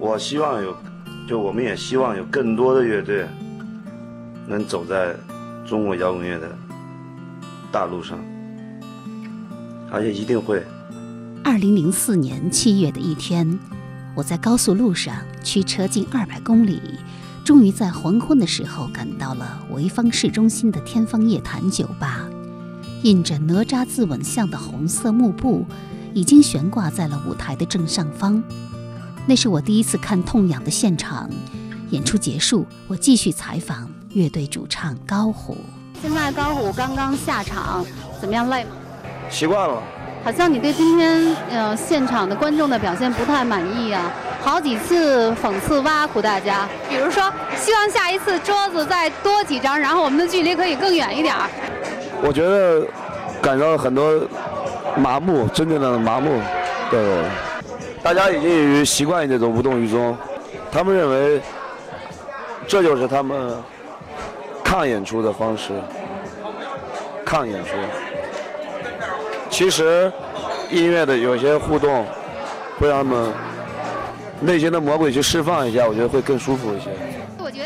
我希望有，就我们也希望有更多的乐队能走在中国摇滚乐的大路上，而且一定会。二零零四年七月的一天，我在高速路上驱车近二百公里，终于在黄昏的时候赶到了潍坊市中心的天方夜谭酒吧。印着哪吒自刎像的红色幕布已经悬挂在了舞台的正上方。那是我第一次看痛仰的现场演出结束，我继续采访乐队主唱高虎。现在高虎刚刚下场，怎么样？累吗？习惯了。好像你对今天呃现场的观众的表现不太满意啊，好几次讽刺挖苦大家，比如说希望下一次桌子再多几张，然后我们的距离可以更远一点儿。我觉得感到很多麻木，真正的麻木。对，大家已经习惯于这种无动于衷，他们认为这就是他们看演出的方式，看演出。其实音乐的有些互动会让他们内心的魔鬼去释放一下，我觉得会更舒服一些。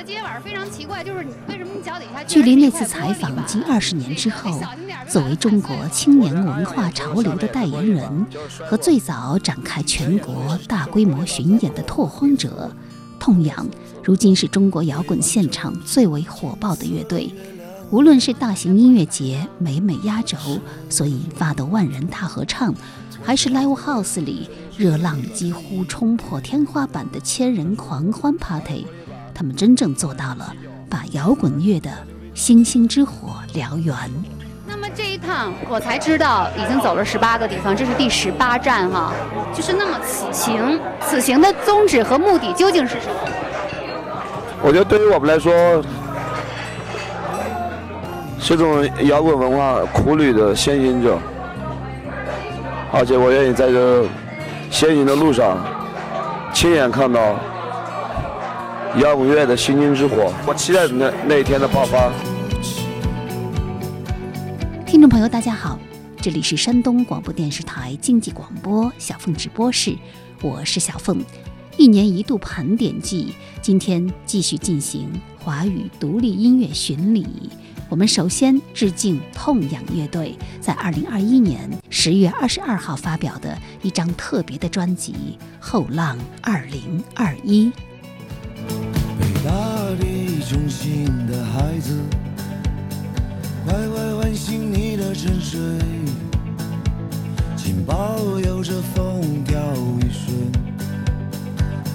今天晚上非常奇怪，就是你为什么你脚底下？距离那次采访近二十年之后，作为中国青年文化潮流的代言人和最早展开全国大规模巡演的拓荒者，痛仰如今是中国摇滚现场最为火爆的乐队。无论是大型音乐节美美压轴所引发的万人大合唱，还是 Live House 里热浪几乎冲破天花板的千人狂欢 Party，他们真正做到了把摇滚乐的星星之火燎原。那么这一趟我才知道已经走了十八个地方，这是第十八站哈。就是那么此行，此行的宗旨和目的究竟是什么？我觉得对于我们来说。是种摇滚文化苦旅的先行者，而且我愿意在这先行的路上，亲眼看到摇滚乐的星星之火。我期待那那一天的爆发。听众朋友，大家好，这里是山东广播电视台经济广播小凤直播室，我是小凤。一年一度盘点季，今天继续进行华语独立音乐巡礼。我们首先致敬痛仰乐队在二零二一年十月二十二号发表的一张特别的专辑《后浪二零二一》。被大地中心的孩子，快快唤醒你的沉睡，请保佑这风调雨顺，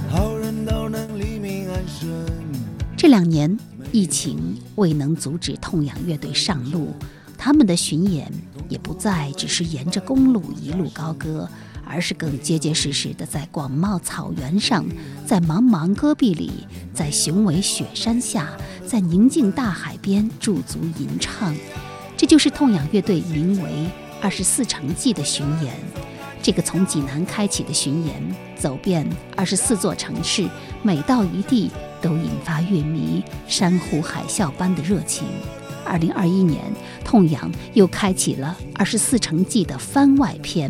好人都能黎明安身。这两年。疫情未能阻止痛仰乐队上路，他们的巡演也不再只是沿着公路一路高歌，而是更结结实实的在广袤草原上，在茫茫戈壁里，在雄伟雪山下，在宁静大海边驻足吟唱。这就是痛仰乐队名为《二十四城记》的巡演。这个从济南开启的巡演，走遍二十四座城市，每到一地。都引发乐迷山呼海啸般的热情。二零二一年，痛仰又开启了《二十四城记》的番外篇。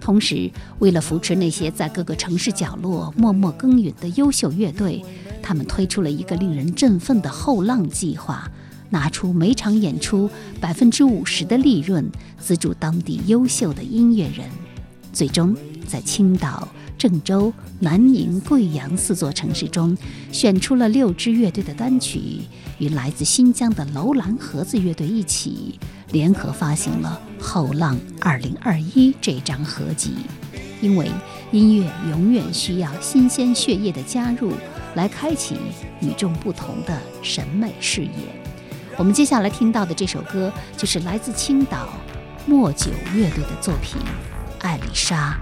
同时，为了扶持那些在各个城市角落默默耕耘的优秀乐队，他们推出了一个令人振奋的后浪计划，拿出每场演出百分之五十的利润，资助当地优秀的音乐人。最终，在青岛。郑州、南宁、贵阳四座城市中，选出了六支乐队的单曲，与来自新疆的楼兰盒子乐队一起联合发行了《后浪二零二一》这张合集。因为音乐永远需要新鲜血液的加入，来开启与众不同的审美视野。我们接下来听到的这首歌，就是来自青岛莫九乐队的作品《艾丽莎》。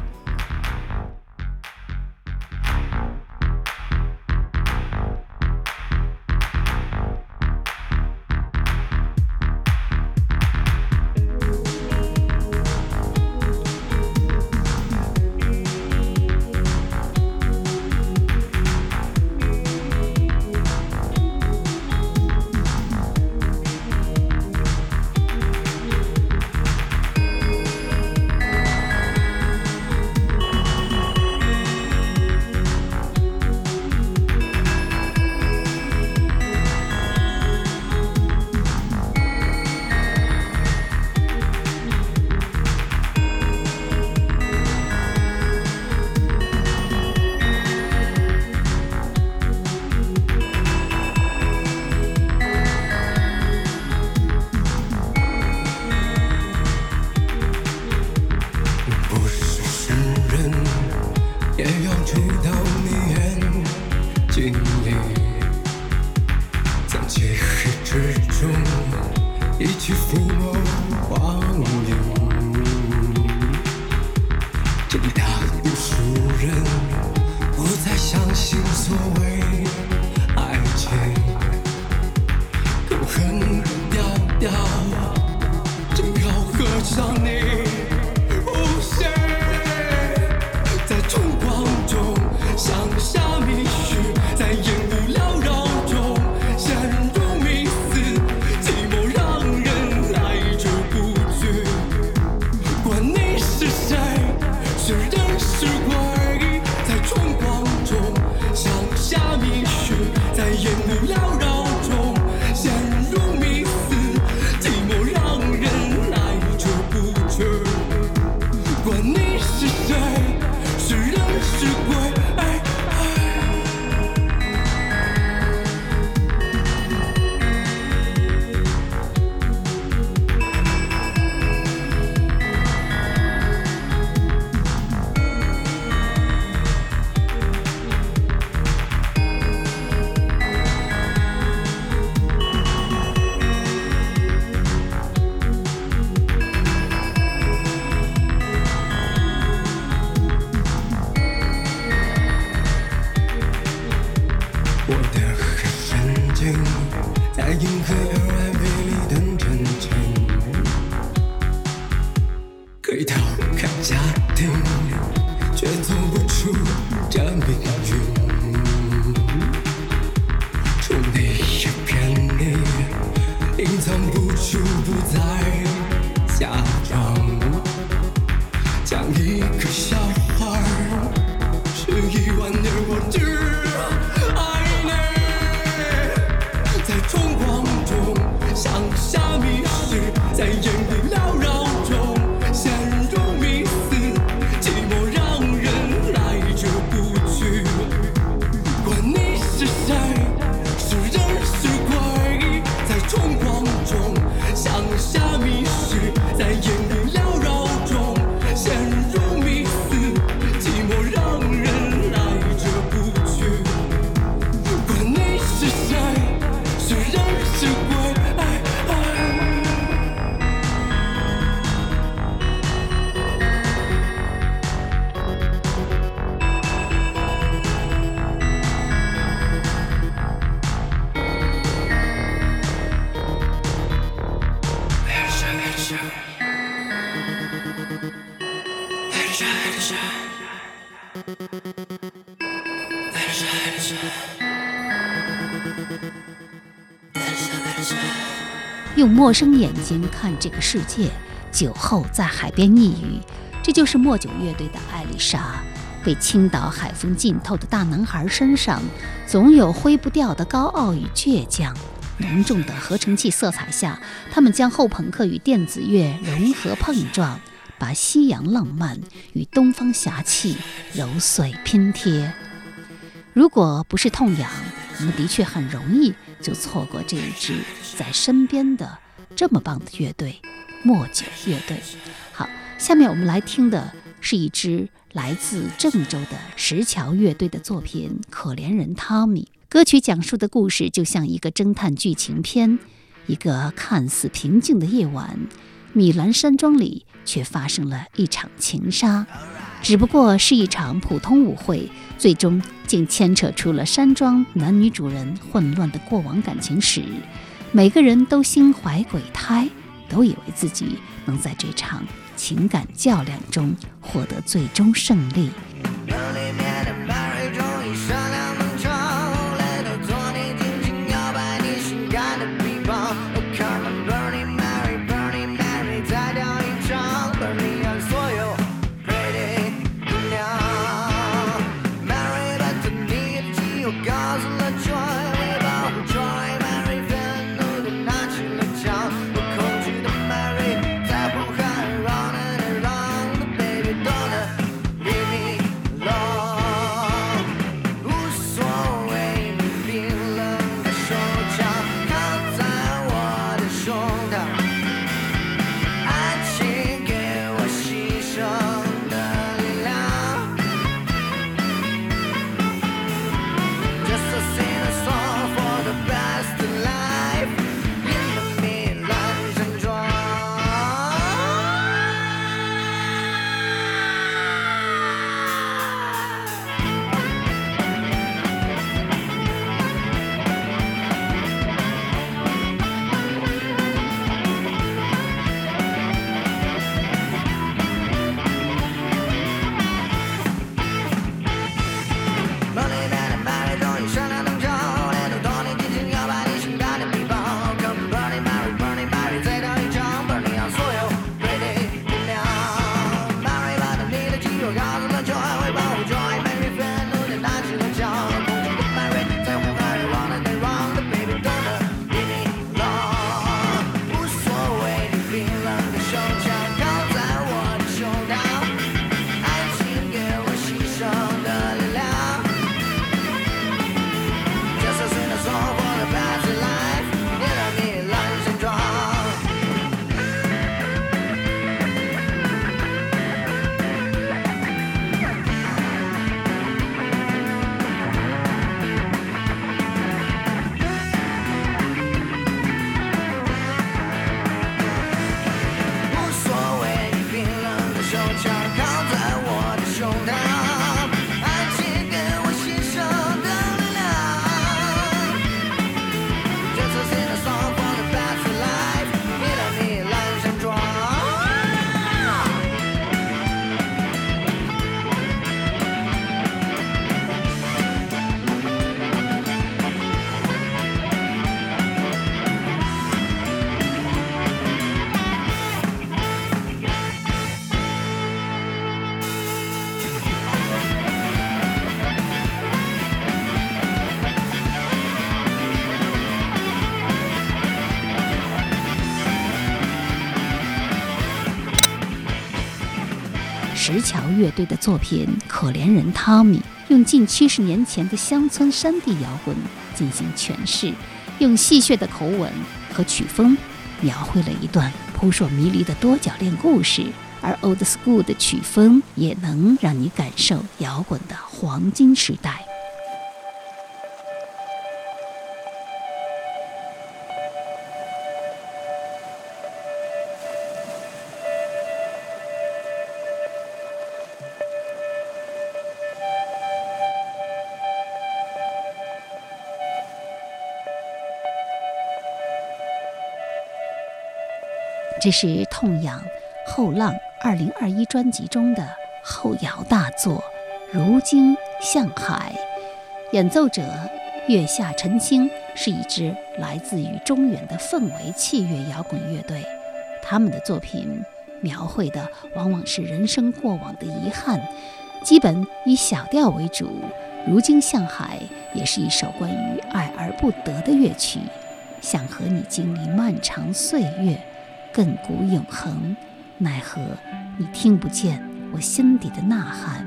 触到你眼睛里，在漆黑之中一起抚摸陌生眼睛看这个世界，酒后在海边一语，这就是莫九乐队的艾丽莎。被青岛海风浸透的大男孩身上，总有挥不掉的高傲与倔强。浓重的合成器色彩下，他们将后朋克与电子乐融合碰撞，把西洋浪漫与东方侠气揉碎拼贴。如果不是痛痒，我们的确很容易就错过这一支在身边的这么棒的乐队——莫九乐队。好，下面我们来听的是一支来自郑州的石桥乐队的作品《可怜人汤米》。歌曲讲述的故事就像一个侦探剧情片，一个看似平静的夜晚，米兰山庄里却发生了一场情杀。只不过是一场普通舞会，最终竟牵扯出了山庄男女主人混乱的过往感情史。每个人都心怀鬼胎，都以为自己能在这场情感较量中获得最终胜利。乐队的作品《可怜人汤米》，用近七十年前的乡村山地摇滚进行诠释，用戏谑的口吻和曲风描绘了一段扑朔迷离的多角恋故事。而 Old School 的曲风也能让你感受摇滚的黄金时代。这是痛仰后浪二零二一专辑中的后摇大作《如今向海》，演奏者月下晨星是一支来自于中原的氛围器乐摇滚乐队。他们的作品描绘的往往是人生过往的遗憾，基本以小调为主。《如今向海》也是一首关于爱而不得的乐曲，想和你经历漫长岁月。亘古永恒，奈何你听不见我心底的呐喊。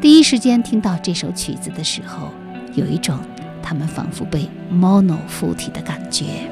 第一时间听到这首曲子的时候，有一种他们仿佛被 mono 附体的感觉。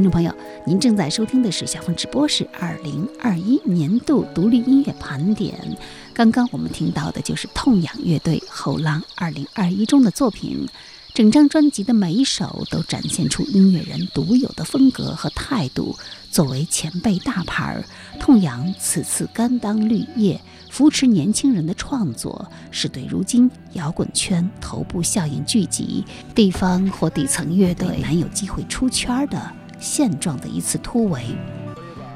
听众朋友，您正在收听的是小凤直播室二零二一年度独立音乐盘点。刚刚我们听到的就是痛仰乐队《后浪》二零二一中的作品。整张专辑的每一首都展现出音乐人独有的风格和态度。作为前辈大牌儿，痛仰此次甘当绿叶，扶持年轻人的创作，是对如今摇滚圈头部效应聚集、地方或底层乐队难有机会出圈的现状的一次突围。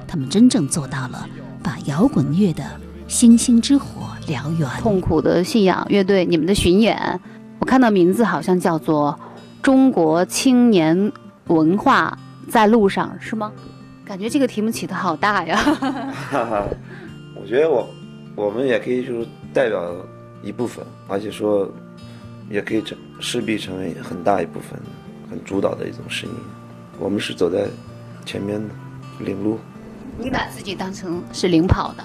他们真正做到了把摇滚乐的星星之火燎原。痛苦的信仰乐队，你们的巡演，我看到名字好像叫做“中国青年文化在路上”，是吗？感觉这个题目起得好大呀！哈哈，我觉得我我们也可以就是代表一部分，而且说也可以成势必成为很大一部分、很主导的一种声音。我们是走在前面的领路，你把自己当成是领跑的，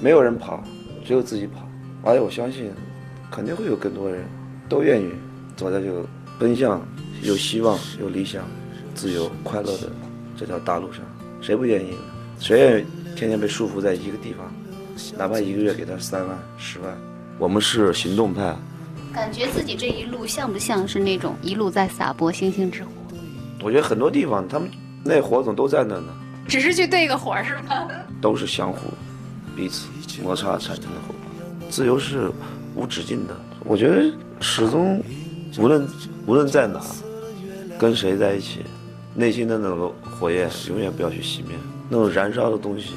没有人跑，只有自己跑。而且我相信，肯定会有更多人都愿意走在这个奔向有希望、有理想、自由、快乐的这条大路上。谁不愿意呢？谁愿意天天被束缚在一个地方？哪怕一个月给他三万、十万，我们是行动派。感觉自己这一路像不像是那种一路在撒播星星之火？我觉得很多地方他们那火种都在那呢，只是去对个火是吗？都是相互彼此摩擦产生的火花。自由是无止境的，我觉得始终无论无论在哪，跟谁在一起，内心的那个火焰永远不要去熄灭，那种燃烧的东西，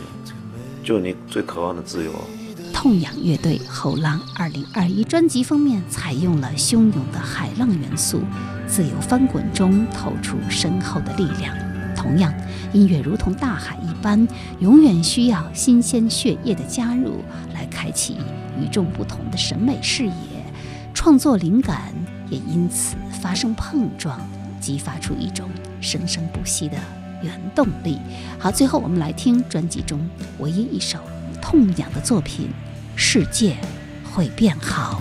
就是你最渴望的自由。痛仰乐队《后浪》二零二一专辑封面采用了汹涌的海浪元素，自由翻滚中透出深厚的力量。同样，音乐如同大海一般，永远需要新鲜血液的加入，来开启与众不同的审美视野，创作灵感也因此发生碰撞，激发出一种生生不息的原动力。好，最后我们来听专辑中唯一一首痛仰的作品。世界会变好。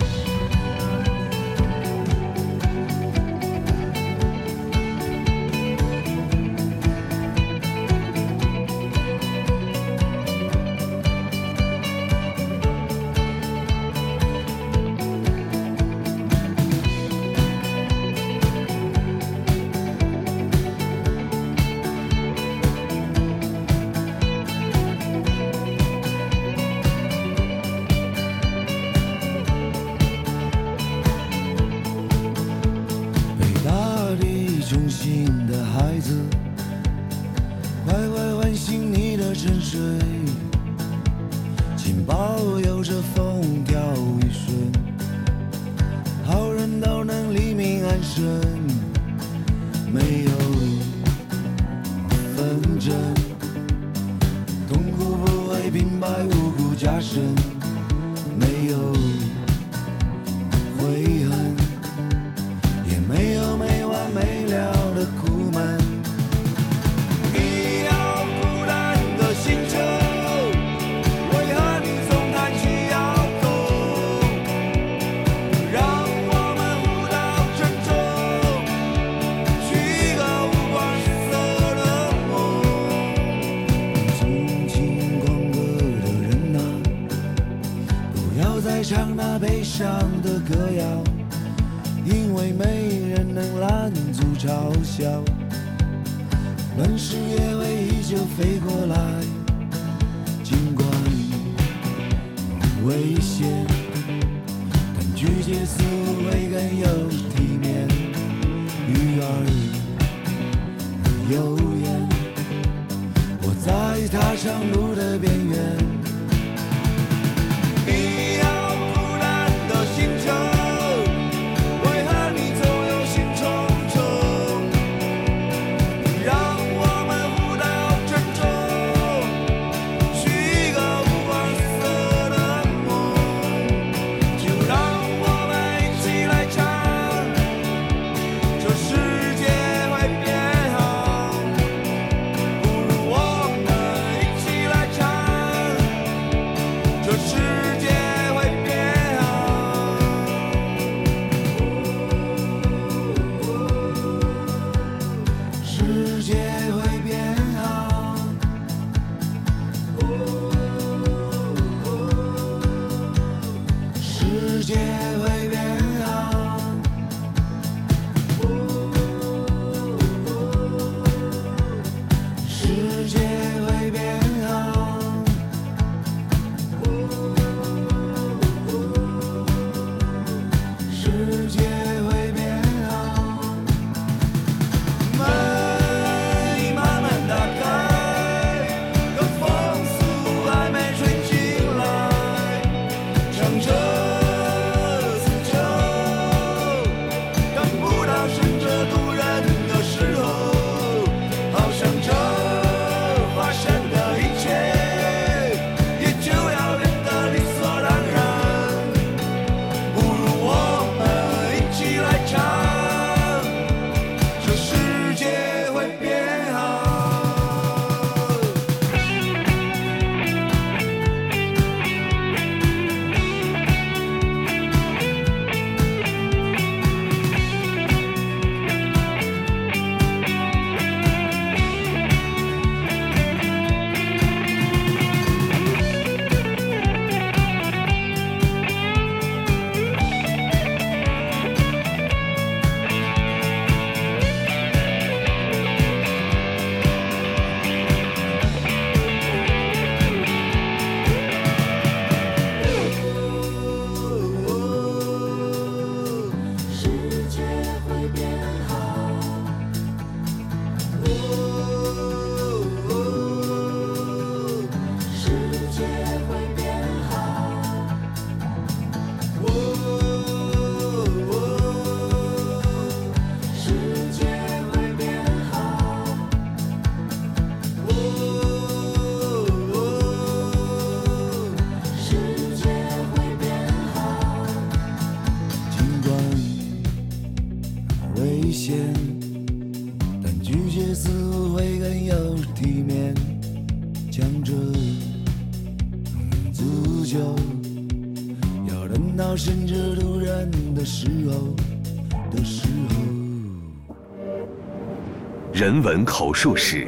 人文口述史，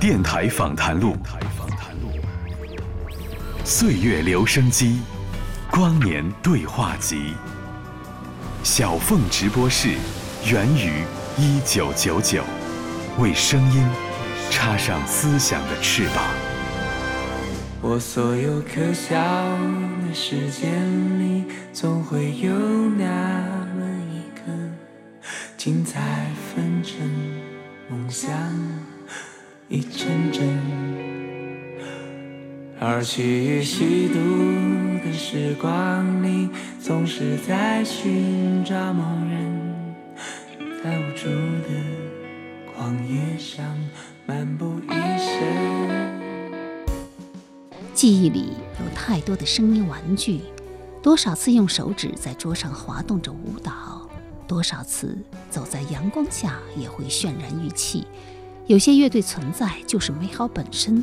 电台访谈录，岁月留声机，光年对话集，小凤直播室，源于一九九九，为声音插上思想的翅膀。我所有可笑的时间里，总会有那么一刻，精彩纷呈，梦想一阵阵。而趋于虚度的时光里，总是在寻找某人，在无助的旷野上漫步一生。记忆里有太多的声音玩具，多少次用手指在桌上滑动着舞蹈，多少次走在阳光下也会渲染欲气。有些乐队存在就是美好本身。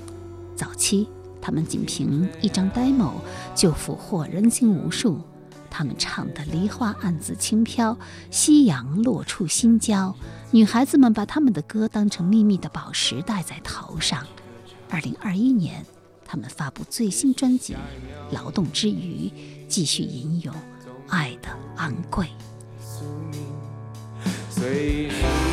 早期，他们仅凭一张 demo 就俘获人心无数。他们唱的“梨花暗自轻飘，夕阳落处心焦”，女孩子们把他们的歌当成秘密的宝石戴在头上。二零二一年。他们发布最新专辑《劳动之余》，继续吟咏爱的昂贵。随时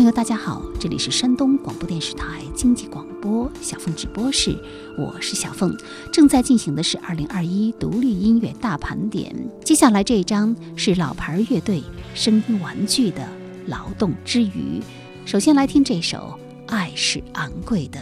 朋友，大家好，这里是山东广播电视台经济广播小凤直播室，我是小凤。正在进行的是二零二一独立音乐大盘点，接下来这一章是老牌乐队声音玩具的劳动之余。首先来听这首《爱是昂贵的》。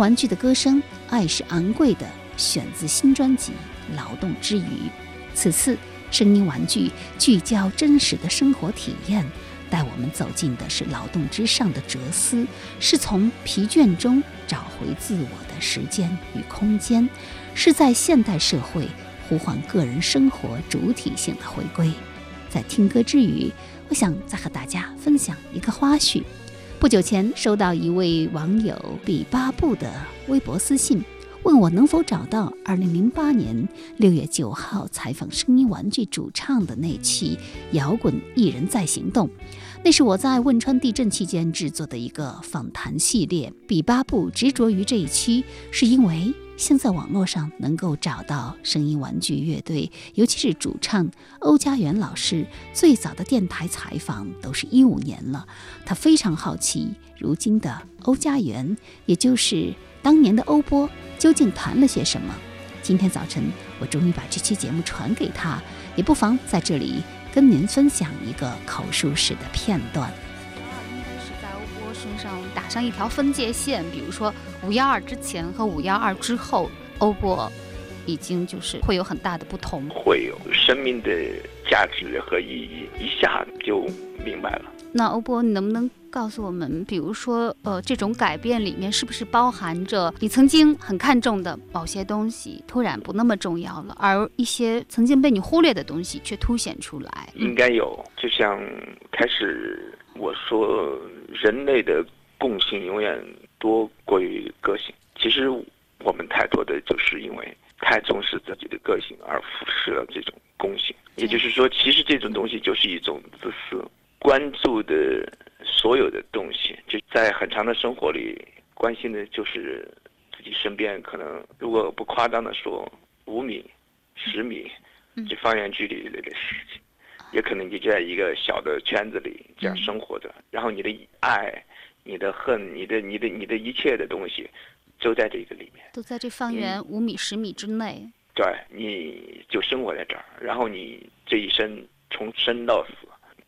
玩具的歌声《爱是昂贵的》选自新专辑《劳动之余》。此次声音玩具聚焦真实的生活体验，带我们走进的是劳动之上的哲思，是从疲倦中找回自我的时间与空间，是在现代社会呼唤个人生活主体性的回归。在听歌之余，我想再和大家分享一个花絮。不久前收到一位网友比巴布的微博私信，问我能否找到2008年6月9号采访声音玩具主唱的那期《摇滚艺人在行动》。那是我在汶川地震期间制作的一个访谈系列。比巴布执着于这一期，是因为现在网络上能够找到声音玩具乐队，尤其是主唱欧家园老师最早的电台采访都是一五年了。他非常好奇，如今的欧家园，也就是当年的欧波，究竟谈了些什么？今天早晨，我终于把这期节目传给他，也不妨在这里跟您分享一个口述史的片段。打上一条分界线，比如说五幺二之前和五幺二之后，欧博已经就是会有很大的不同。会有生命的价值和意义，一下就明白了。那欧波，你能不能告诉我们，比如说，呃，这种改变里面是不是包含着你曾经很看重的某些东西突然不那么重要了，而一些曾经被你忽略的东西却凸显出来？应该有，就像开始我说，人类的共性永远多过于个性。其实我们太多的就是因为太重视自己的个性而忽视了这种共性。也就是说，其实这种东西就是一种自私。关注的所有的东西，就在很长的生活里，关心的就是自己身边可能，如果不夸张的说，五米、十米这方圆距离里的事情，也可能你就在一个小的圈子里这样生活着，然后你的爱、你的恨、你的、你的、你的一切的东西，都在这个里面。都在这方圆五米、十米之内。对，你就生活在这儿，然后你这一生从生到死，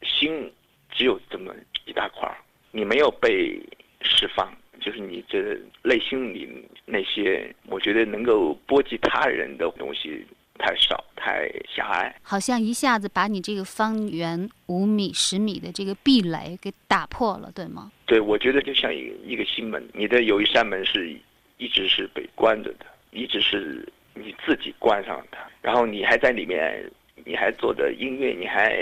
心。只有这么一大块儿，你没有被释放，就是你这内心里那些，我觉得能够波及他人的东西太少，太狭隘。好像一下子把你这个方圆五米、十米的这个壁垒给打破了，对吗？对，我觉得就像一个一个心门，你的有一扇门是一直是被关着的，一直是你自己关上的，然后你还在里面，你还做着音乐，你还。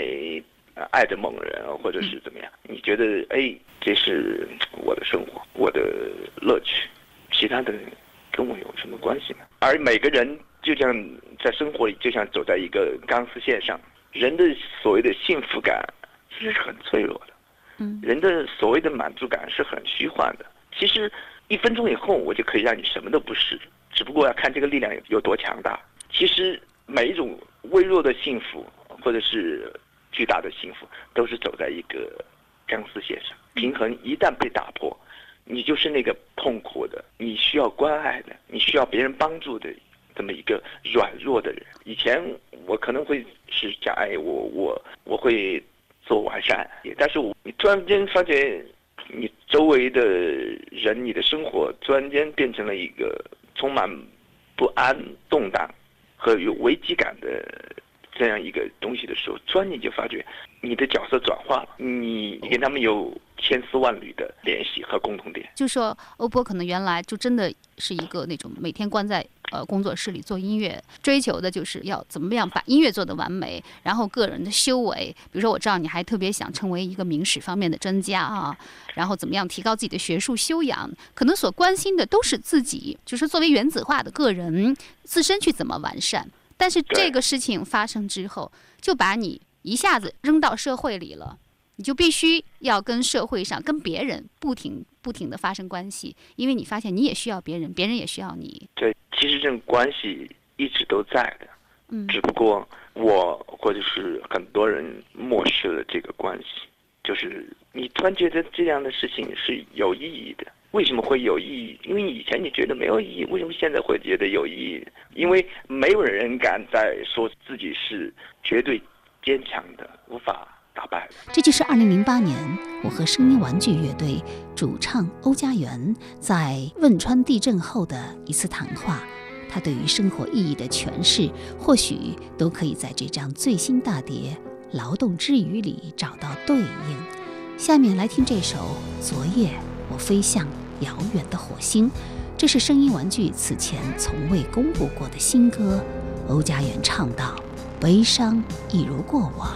爱着某人，或者是怎么样？你觉得，哎，这是我的生活，我的乐趣，其他的跟我有什么关系呢？而每个人就像在生活里，就像走在一个钢丝线上，人的所谓的幸福感其实是很脆弱的，嗯，人的所谓的满足感是很虚幻的。其实一分钟以后，我就可以让你什么都不是，只不过要看这个力量有有多强大。其实每一种微弱的幸福，或者是。巨大的幸福都是走在一个钢丝线上，平衡一旦被打破，你就是那个痛苦的，你需要关爱的，你需要别人帮助的这么一个软弱的人。以前我可能会是讲，哎，我我我会做完善，但是我你突然间发觉，你周围的人，你的生活突然间变成了一个充满不安、动荡和有危机感的。这样一个东西的时候，突然你就发觉你的角色转化了，你你跟他们有千丝万缕的联系和共同点。就说欧波可能原来就真的是一个那种每天关在呃工作室里做音乐，追求的就是要怎么样把音乐做得完美，然后个人的修为，比如说我知道你还特别想成为一个明史方面的专家啊，然后怎么样提高自己的学术修养，可能所关心的都是自己，就是作为原子化的个人自身去怎么完善。但是这个事情发生之后，就把你一下子扔到社会里了，你就必须要跟社会上、跟别人不停、不停的发生关系，因为你发现你也需要别人，别人也需要你。对，其实这种关系一直都在的，嗯，只不过我或者是很多人漠视了这个关系，就是你突然觉得这样的事情是有意义的。为什么会有意义？因为以前你觉得没有意义，为什么现在会觉得有意义？因为没有人敢再说自己是绝对坚强的、无法打败。这就是2008年我和声音玩具乐队主唱欧家园在汶川地震后的一次谈话。他对于生活意义的诠释，或许都可以在这张最新大碟《劳动之余》里找到对应。下面来听这首《昨夜我飞向遥远的火星》，这是声音玩具此前从未公布过的新歌。欧家园唱道：“悲伤一如过往。”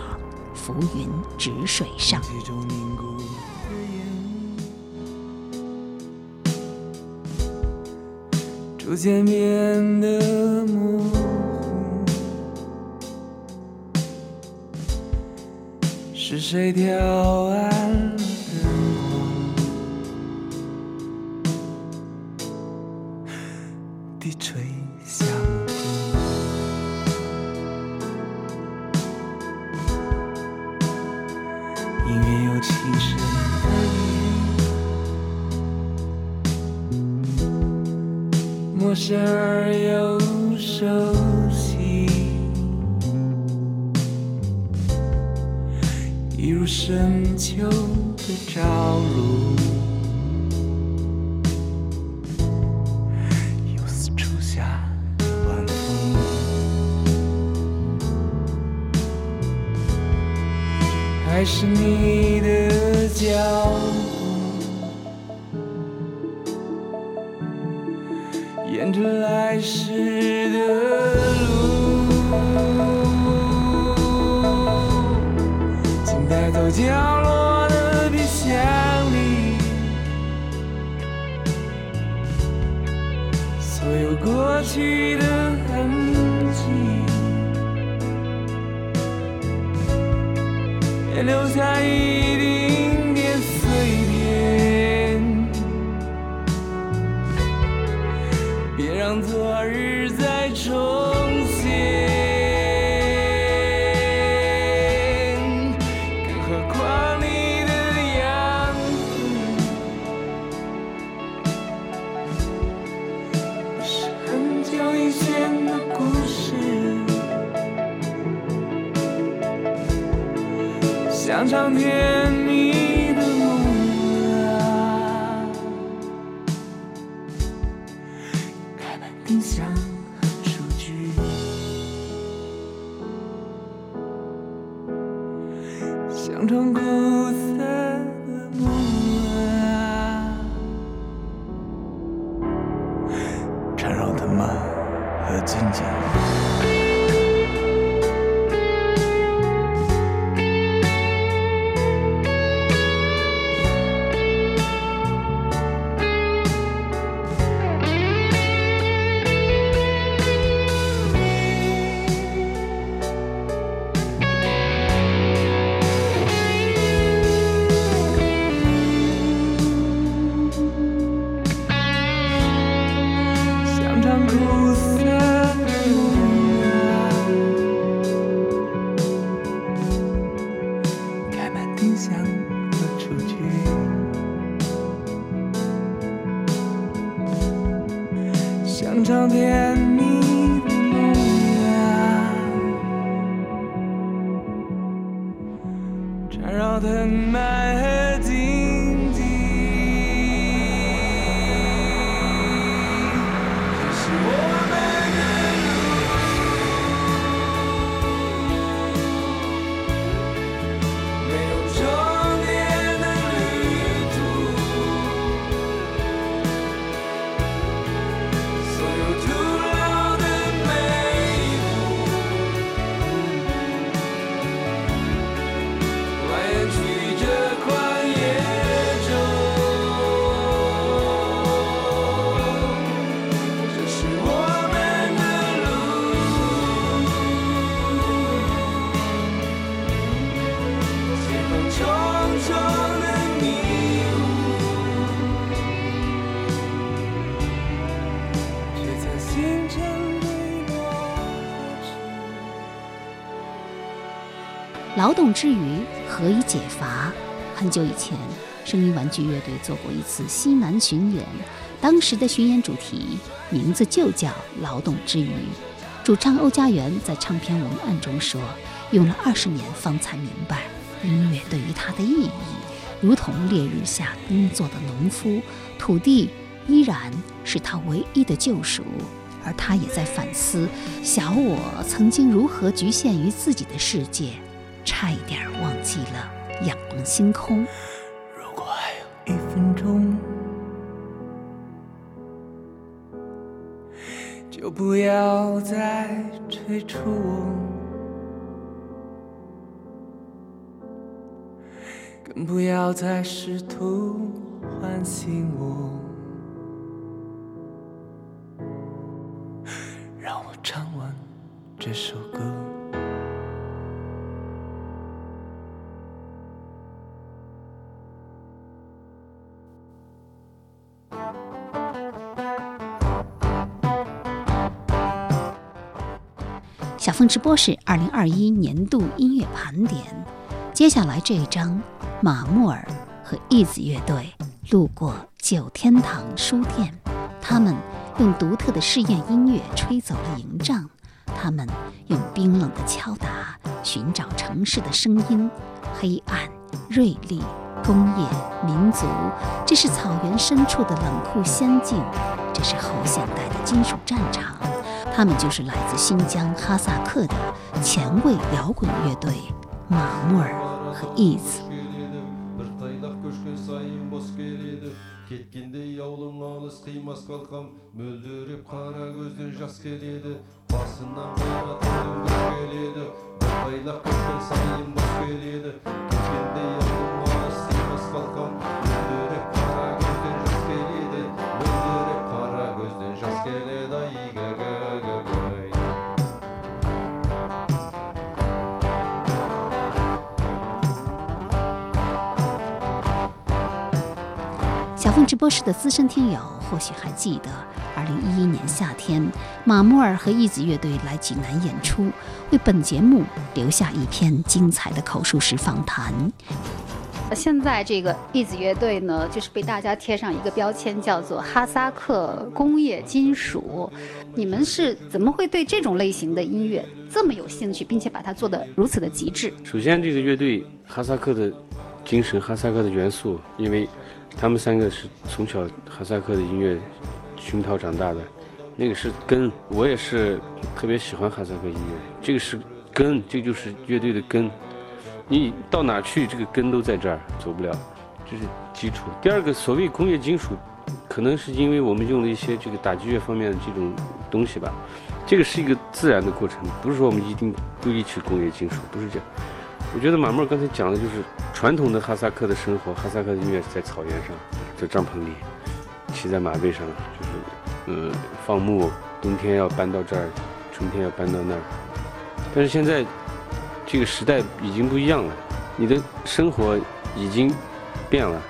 浮云止水上。逐渐变得模糊。是谁调暗这儿又熟悉，一如深秋的朝露，又似初夏的晚风。还是你的脚劳动之余何以解乏？很久以前，声音玩具乐队做过一次西南巡演，当时的巡演主题名字就叫《劳动之余》。主唱欧家园在唱片文案中说：“用了二十年方才明白，音乐对于他的意义，如同烈日下工作的农夫，土地依然是他唯一的救赎。而他也在反思，小我曾经如何局限于自己的世界，差一点忘记了仰望星空。如果还有一分钟，就不要再催促我，更不要再试图唤醒我。让我唱完这首歌。风直播室二零二一年度音乐盘点，接下来这一章，马木尔和义子乐队路过九天堂书店，他们用独特的试验音乐吹走了营帐，他们用冰冷的敲打寻找城市的声音，黑暗、锐利、工业、民族，这是草原深处的冷酷仙境，这是后现代的金属战场。他们就是来自新疆哈萨克的前卫摇滚乐队马木尔和 Ease。 бір тайлақ көшкен сайын бос келеді кеткенде аулың алыс қимас қалқам мөлдіреп қара көзден жас келеді басынан қиратудың күш келеді бір тайлақ көшкен 凤直播室的资深听友或许还记得，二零一一年夏天，马木尔和义子乐队来济南演出，为本节目留下一篇精彩的口述式访谈。现在这个义子乐队呢，就是被大家贴上一个标签，叫做哈萨克工业金属。你们是怎么会对这种类型的音乐这么有兴趣，并且把它做得如此的极致？首先，这个乐队哈萨克的精神、哈萨克的元素，因为他们三个是从小哈萨克的音乐熏陶长大的，那个是根。我也是特别喜欢哈萨克音乐，这个是根，这就是乐队的根。你到哪去，这个根都在这儿，走不了，这是基础。第二个，所谓工业金属，可能是因为我们用了一些这个打击乐方面的这种东西吧。这个是一个自然的过程，不是说我们一定故意去工业金属，不是这样。我觉得马默刚才讲的就是传统的哈萨克的生活，哈萨克的音乐是在草原上，在帐篷里，骑在马背上，就是呃放牧，冬天要搬到这儿，春天要搬到那儿。但是现在这个时代已经不一样了，你的生活已经变了。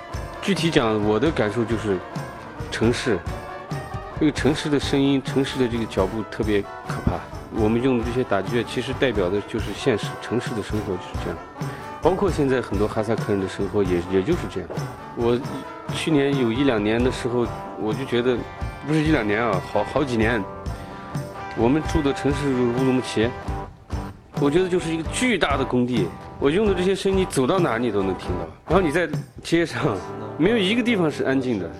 具体讲，我的感受就是城市，这个城市的声音，城市的这个脚步特别可怕。我们用的这些打击乐，其实代表的就是现实，城市的生活就是这样。包括现在很多哈萨克人的生活也也就是这样。我去年有一两年的时候，我就觉得，不是一两年啊，好好几年。我们住的城市乌鲁木齐，我觉得就是一个巨大的工地。我用的这些声音，你走到哪你都能听到。然后你在街上，没有一个地方是安静的。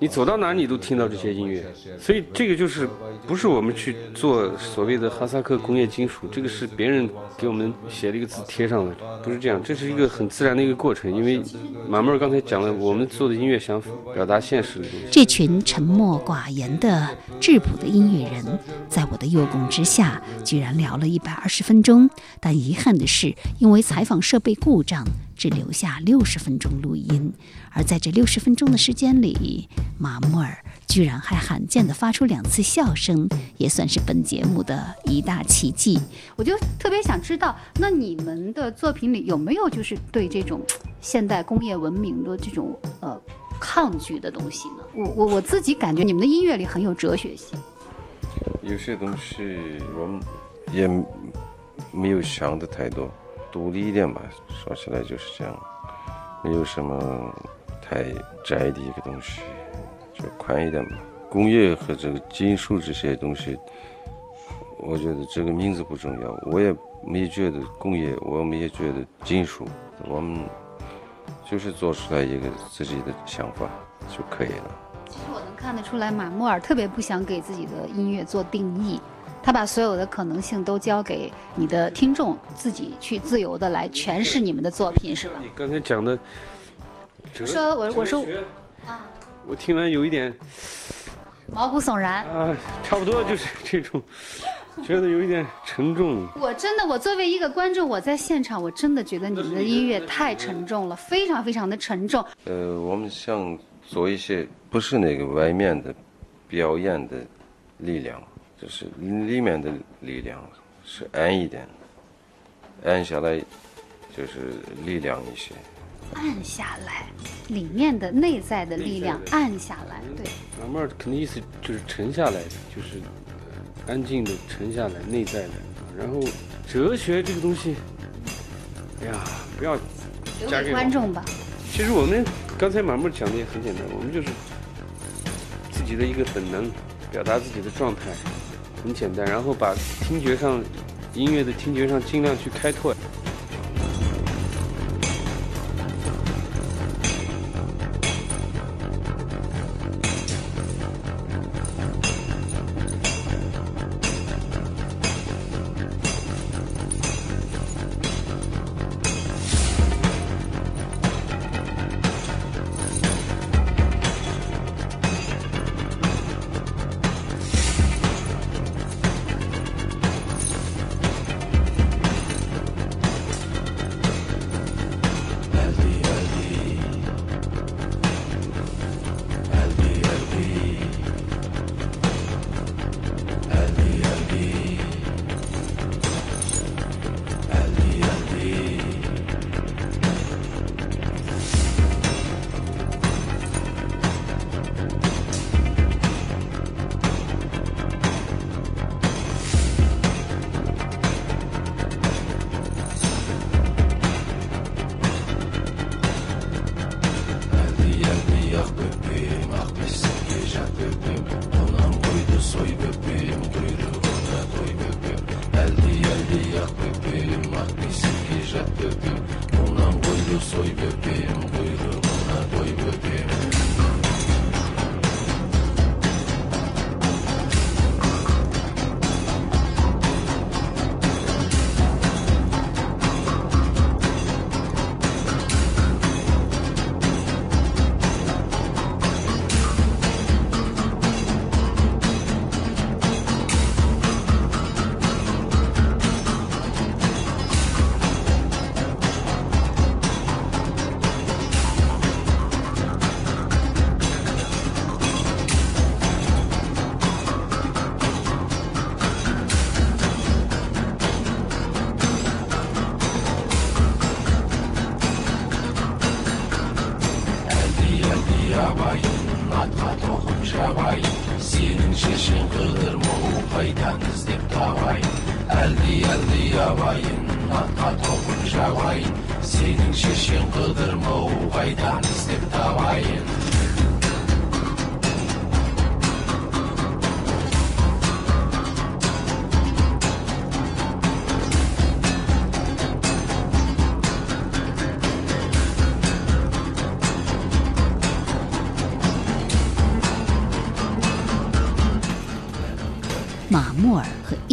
你走到哪你都听到这些音乐，所以这个就是不是我们去做所谓的哈萨克工业金属，这个是别人给我们写了一个字贴上的，不是这样，这是一个很自然的一个过程。因为马妹儿刚才讲了，我们做的音乐想表达现实的东西。这群沉默寡言的质朴的音乐人，在我的诱供之下，居然聊了一百二十分钟。但遗憾的是，因为采访设备故障，只留下六十分钟录音。而在这六十分钟的时间里，马木尔居然还罕见地发出两次笑声，也算是本节目的一大奇迹。我就特别想知道，那你们的作品里有没有就是对这种现代工业文明的这种呃抗拒的东西呢？我我我自己感觉你们的音乐里很有哲学性。有些东西我们也没有想的太多，独立一点吧。说起来就是这样，没有什么太窄的一个东西，就宽一点吧。工业和这个金属这些东西，我觉得这个名字不重要，我也没觉得工业，我们也觉得金属，我们就是做出来一个自己的想法就可以了。其实我能看得出来，马穆尔特别不想给自己的音乐做定义，他把所有的可能性都交给你的听众自己去自由的来诠释你们的作品，是吧？你刚才讲的哲，说我我说啊，我听完有一点毛骨悚然。啊，差不多就是这种，觉得有一点沉重。我真的，我作为一个观众，我在现场，我真的觉得你们的音乐太沉重了，非常非常的沉重。呃，我们想做一些不是那个外面的表演的力量，就是里面的力量是暗一点，暗下来就是力量一些。暗下来，里面的内在的力量暗下来，对。慢慢肯定意思就是沉下来的，就是呃安静的沉下来，内在的。然后哲学这个东西，哎呀，不要留给观众吧。其实我们刚才马木讲的也很简单，我们就是自己的一个本能，表达自己的状态，很简单，然后把听觉上音乐的听觉上尽量去开拓。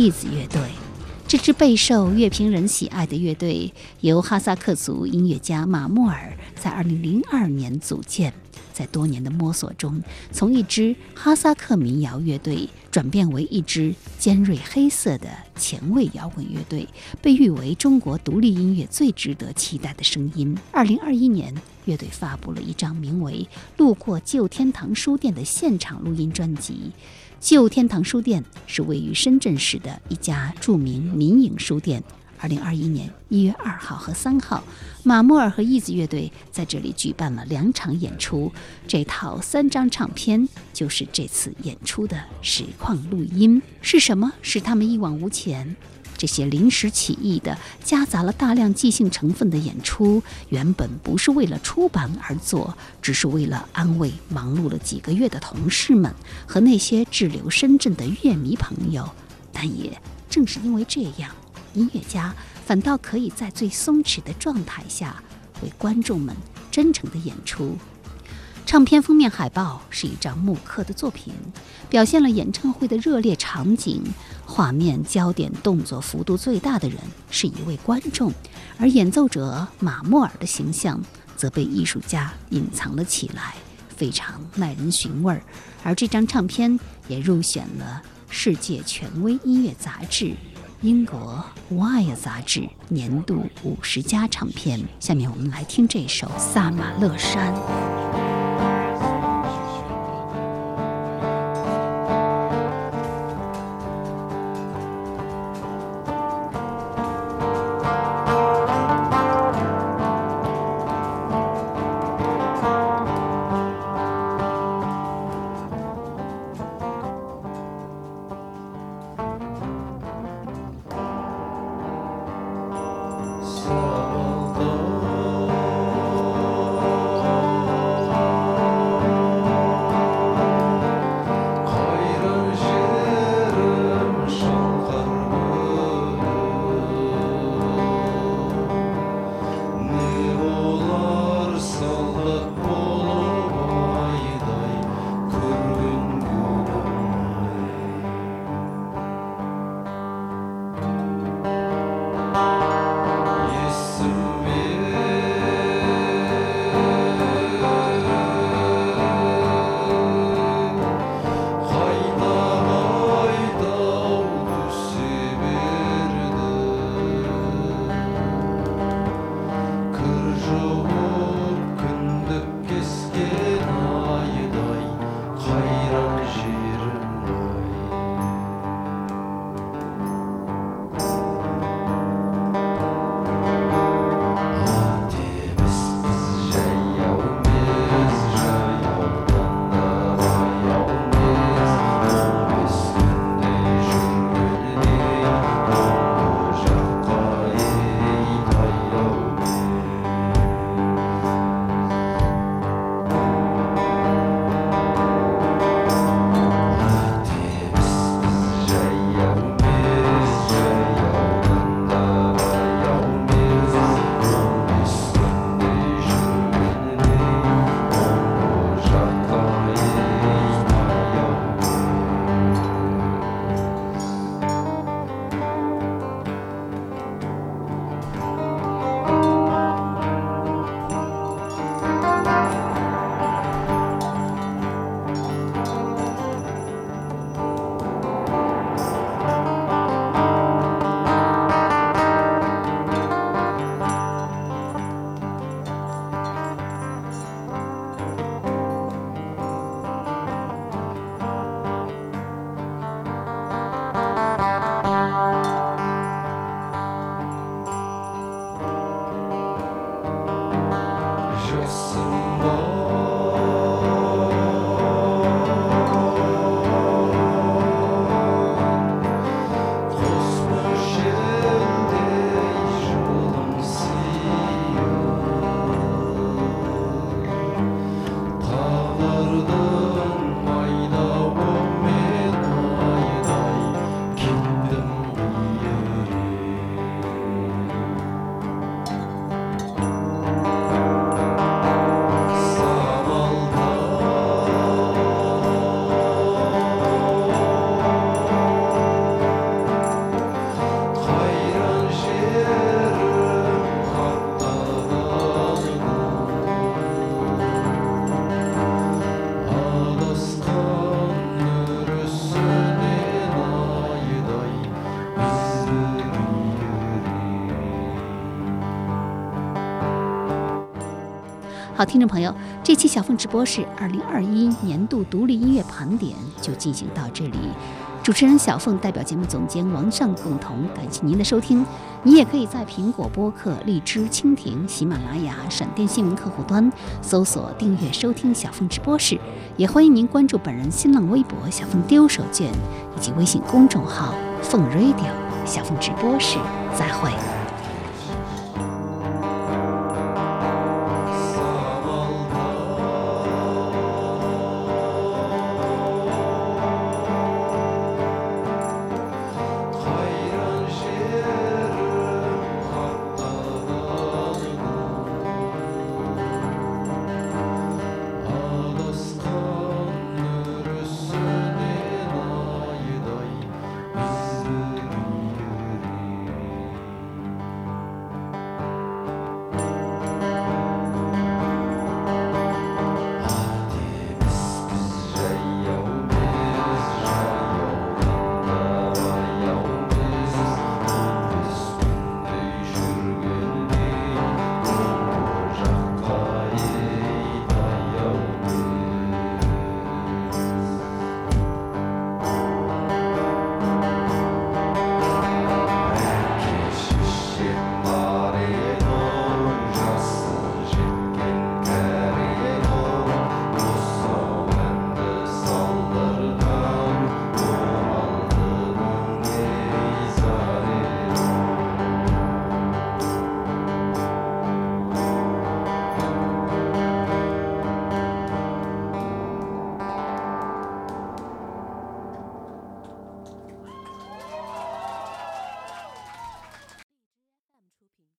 尔和义子乐队。这支备受乐评人喜爱的乐队，由哈萨克族音乐家马穆尔在2002年组建。在多年的摸索中，从一支哈萨克民谣乐队转变为一支尖锐黑色的前卫摇滚乐队，被誉为中国独立音乐最值得期待的声音。2021年，乐队发布了一张名为《路过旧天堂书店》的现场录音专辑。旧天堂书店是位于深圳市的一家著名民营书店。二零二一年一月二号和三号，马穆尔和义子乐队在这里举办了两场演出。这套三张唱片就是这次演出的实况录音。是什么使他们一往无前？这些临时起意的、夹杂了大量即兴成分的演出，原本不是为了出版而做，只是为了安慰忙碌了几个月的同事们和那些滞留深圳的乐迷朋友。但也正是因为这样，音乐家反倒可以在最松弛的状态下，为观众们真诚的演出。唱片封面海报是一张木刻的作品，表现了演唱会的热烈场景。画面焦点动作幅度最大的人是一位观众，而演奏者马莫尔的形象则被艺术家隐藏了起来，非常耐人寻味儿。而这张唱片也入选了世界权威音乐杂志英国《Wire》杂志年度五十佳唱片。下面我们来听这首《萨马勒山》。好，听众朋友，这期小凤直播室二零二一年度独立音乐盘点就进行到这里。主持人小凤代表节目总监王尚共同感谢您的收听。你也可以在苹果播客、荔枝、蜻蜓、喜马拉雅、闪电新闻客户端搜索订阅收听小凤直播室。也欢迎您关注本人新浪微博小凤丢手绢以及微信公众号凤 radio 小凤直播室。再会。